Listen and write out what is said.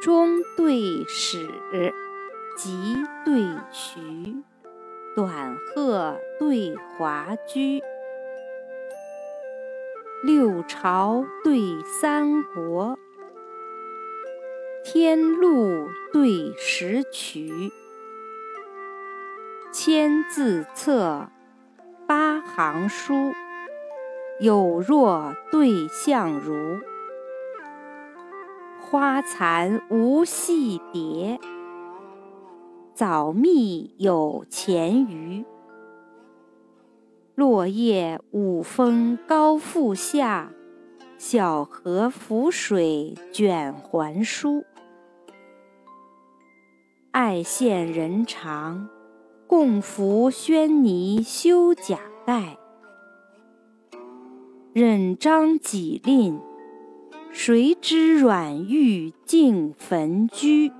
中对始，急对徐，短鹤对华居。六朝对三国，天路对石渠。千字册，八行书，有若对相如。花残无戏蝶，早觅有前鱼。落叶五峰高复下，小荷浮水卷还舒。爱羡人长，共扶轩泥修甲盖。忍张己令。谁知软玉静焚居？